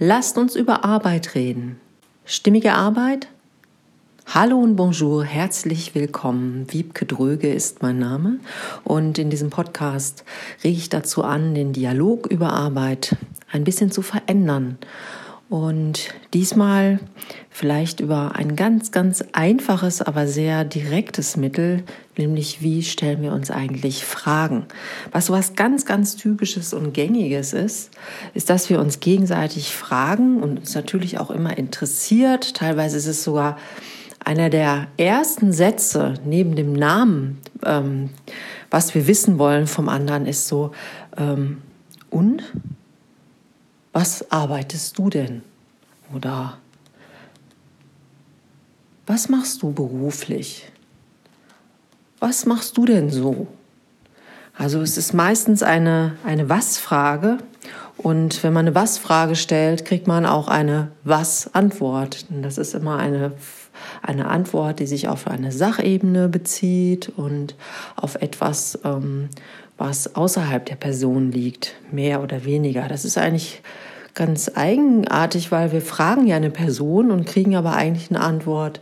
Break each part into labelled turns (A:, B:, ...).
A: Lasst uns über Arbeit reden. Stimmige Arbeit? Hallo und bonjour, herzlich willkommen. Wiebke Dröge ist mein Name und in diesem Podcast rege ich dazu an, den Dialog über Arbeit ein bisschen zu verändern und diesmal vielleicht über ein ganz, ganz einfaches, aber sehr direktes Mittel, nämlich wie stellen wir uns eigentlich Fragen. Was so was ganz, ganz typisches und gängiges ist, ist, dass wir uns gegenseitig fragen und uns natürlich auch immer interessiert. Teilweise ist es sogar einer der ersten Sätze neben dem Namen, ähm, was wir wissen wollen vom anderen, ist so, ähm, und? Was arbeitest du denn? Oder was machst du beruflich? Was machst du denn so? Also es ist meistens eine, eine Was-Frage und wenn man eine Was-Frage stellt, kriegt man auch eine Was-Antwort. Das ist immer eine, eine Antwort, die sich auf eine Sachebene bezieht und auf etwas, ähm, was außerhalb der Person liegt, mehr oder weniger. Das ist eigentlich ganz eigenartig, weil wir fragen ja eine Person und kriegen aber eigentlich eine Antwort,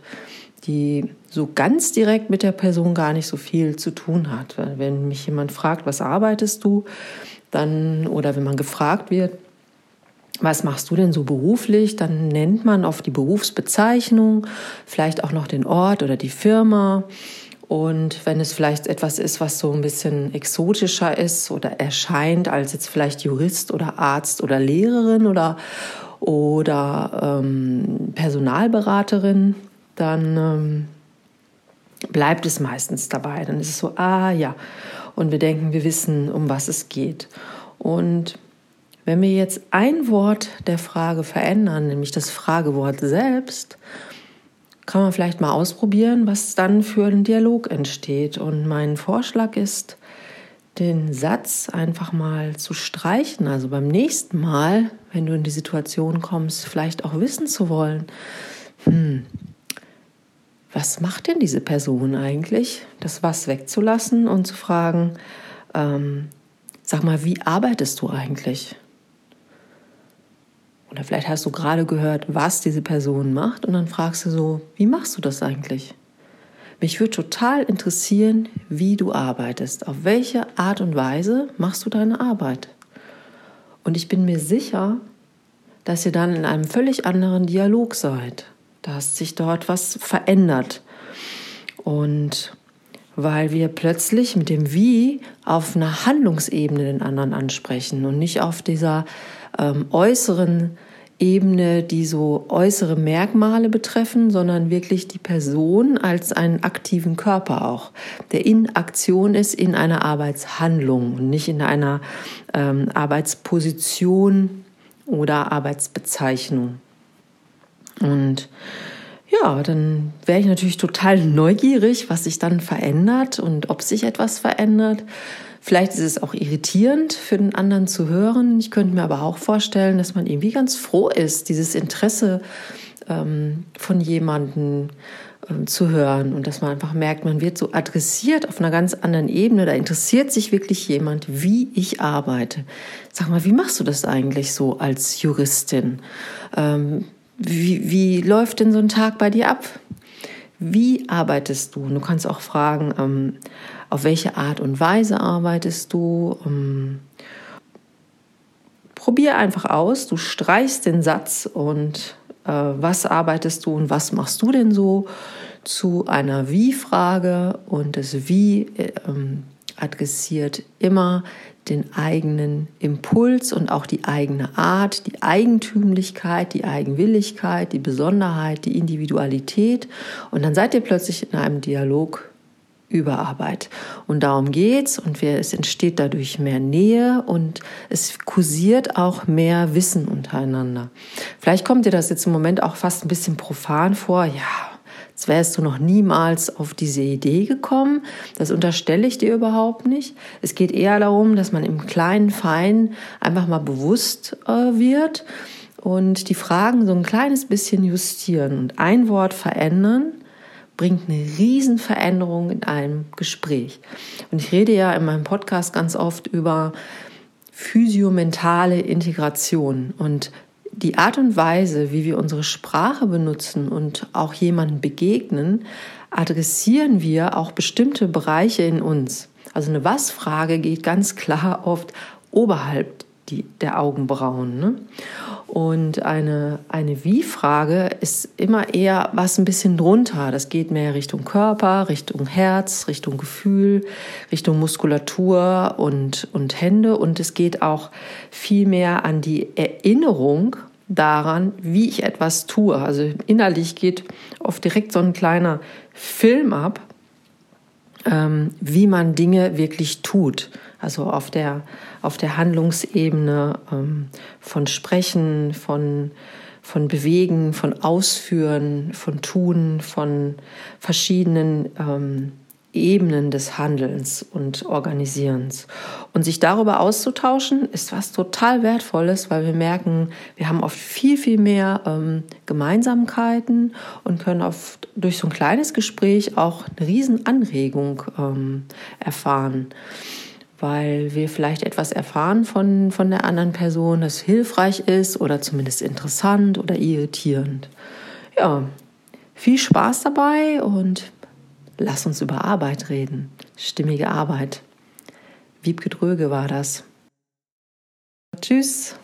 A: die so ganz direkt mit der Person gar nicht so viel zu tun hat. Wenn mich jemand fragt, was arbeitest du, dann oder wenn man gefragt wird, was machst du denn so beruflich? Dann nennt man oft die Berufsbezeichnung, vielleicht auch noch den Ort oder die Firma. Und wenn es vielleicht etwas ist, was so ein bisschen exotischer ist oder erscheint als jetzt vielleicht Jurist oder Arzt oder Lehrerin oder, oder ähm, Personalberaterin, dann ähm, bleibt es meistens dabei. Dann ist es so, ah ja. Und wir denken, wir wissen, um was es geht. Und wenn wir jetzt ein Wort der Frage verändern, nämlich das Fragewort selbst, kann man vielleicht mal ausprobieren, was dann für ein Dialog entsteht. Und mein Vorschlag ist, den Satz einfach mal zu streichen. Also beim nächsten Mal, wenn du in die Situation kommst, vielleicht auch wissen zu wollen, hm, was macht denn diese Person eigentlich? Das was wegzulassen und zu fragen, ähm, sag mal, wie arbeitest du eigentlich? Vielleicht hast du gerade gehört, was diese Person macht und dann fragst du so, wie machst du das eigentlich? Mich würde total interessieren, wie du arbeitest. Auf welche Art und Weise machst du deine Arbeit? Und ich bin mir sicher, dass ihr dann in einem völlig anderen Dialog seid. Dass sich dort was verändert. Und weil wir plötzlich mit dem Wie auf einer Handlungsebene den anderen ansprechen und nicht auf dieser ähm, äußeren Ebene, die so äußere Merkmale betreffen, sondern wirklich die Person als einen aktiven Körper auch, der in Aktion ist in einer Arbeitshandlung und nicht in einer ähm, Arbeitsposition oder Arbeitsbezeichnung. Und ja, dann wäre ich natürlich total neugierig, was sich dann verändert und ob sich etwas verändert. Vielleicht ist es auch irritierend für den anderen zu hören. Ich könnte mir aber auch vorstellen, dass man irgendwie ganz froh ist, dieses Interesse ähm, von jemandem ähm, zu hören und dass man einfach merkt, man wird so adressiert auf einer ganz anderen Ebene. Da interessiert sich wirklich jemand, wie ich arbeite. Sag mal, wie machst du das eigentlich so als Juristin? Ähm, wie, wie läuft denn so ein Tag bei dir ab? Wie arbeitest du? Und du kannst auch fragen, ähm, auf welche Art und Weise arbeitest du? Ähm, probier einfach aus, du streichst den Satz und äh, was arbeitest du und was machst du denn so zu einer Wie-Frage und das Wie äh, adressiert immer den eigenen Impuls und auch die eigene Art, die Eigentümlichkeit, die Eigenwilligkeit, die Besonderheit, die Individualität. Und dann seid ihr plötzlich in einem Dialog über Arbeit. Und darum geht's und wir, es entsteht dadurch mehr Nähe und es kursiert auch mehr Wissen untereinander. Vielleicht kommt dir das jetzt im Moment auch fast ein bisschen profan vor. Ja, Jetzt wärst du noch niemals auf diese Idee gekommen. Das unterstelle ich dir überhaupt nicht. Es geht eher darum, dass man im kleinen Fein einfach mal bewusst äh, wird und die Fragen so ein kleines bisschen justieren und ein Wort verändern bringt eine Riesenveränderung in einem Gespräch. Und ich rede ja in meinem Podcast ganz oft über physiomentale Integration und die Art und Weise, wie wir unsere Sprache benutzen und auch jemanden begegnen, adressieren wir auch bestimmte Bereiche in uns. Also eine Was-Frage geht ganz klar oft oberhalb die, der Augenbrauen. Ne? Und eine, eine Wie-Frage ist immer eher was ein bisschen drunter. Das geht mehr Richtung Körper, Richtung Herz, Richtung Gefühl, Richtung Muskulatur und, und Hände. Und es geht auch viel mehr an die Erinnerung daran, wie ich etwas tue. Also innerlich geht oft direkt so ein kleiner Film ab, ähm, wie man Dinge wirklich tut. Also auf der, auf der Handlungsebene ähm, von Sprechen, von, von Bewegen, von Ausführen, von Tun, von verschiedenen ähm, Ebenen des Handelns und Organisierens. Und sich darüber auszutauschen, ist was total Wertvolles, weil wir merken, wir haben oft viel, viel mehr ähm, Gemeinsamkeiten und können oft durch so ein kleines Gespräch auch eine Riesenanregung ähm, erfahren weil wir vielleicht etwas erfahren von, von der anderen Person, das hilfreich ist oder zumindest interessant oder irritierend. Ja, viel Spaß dabei und lass uns über Arbeit reden. Stimmige Arbeit. Wiebke Dröge war das. Tschüss.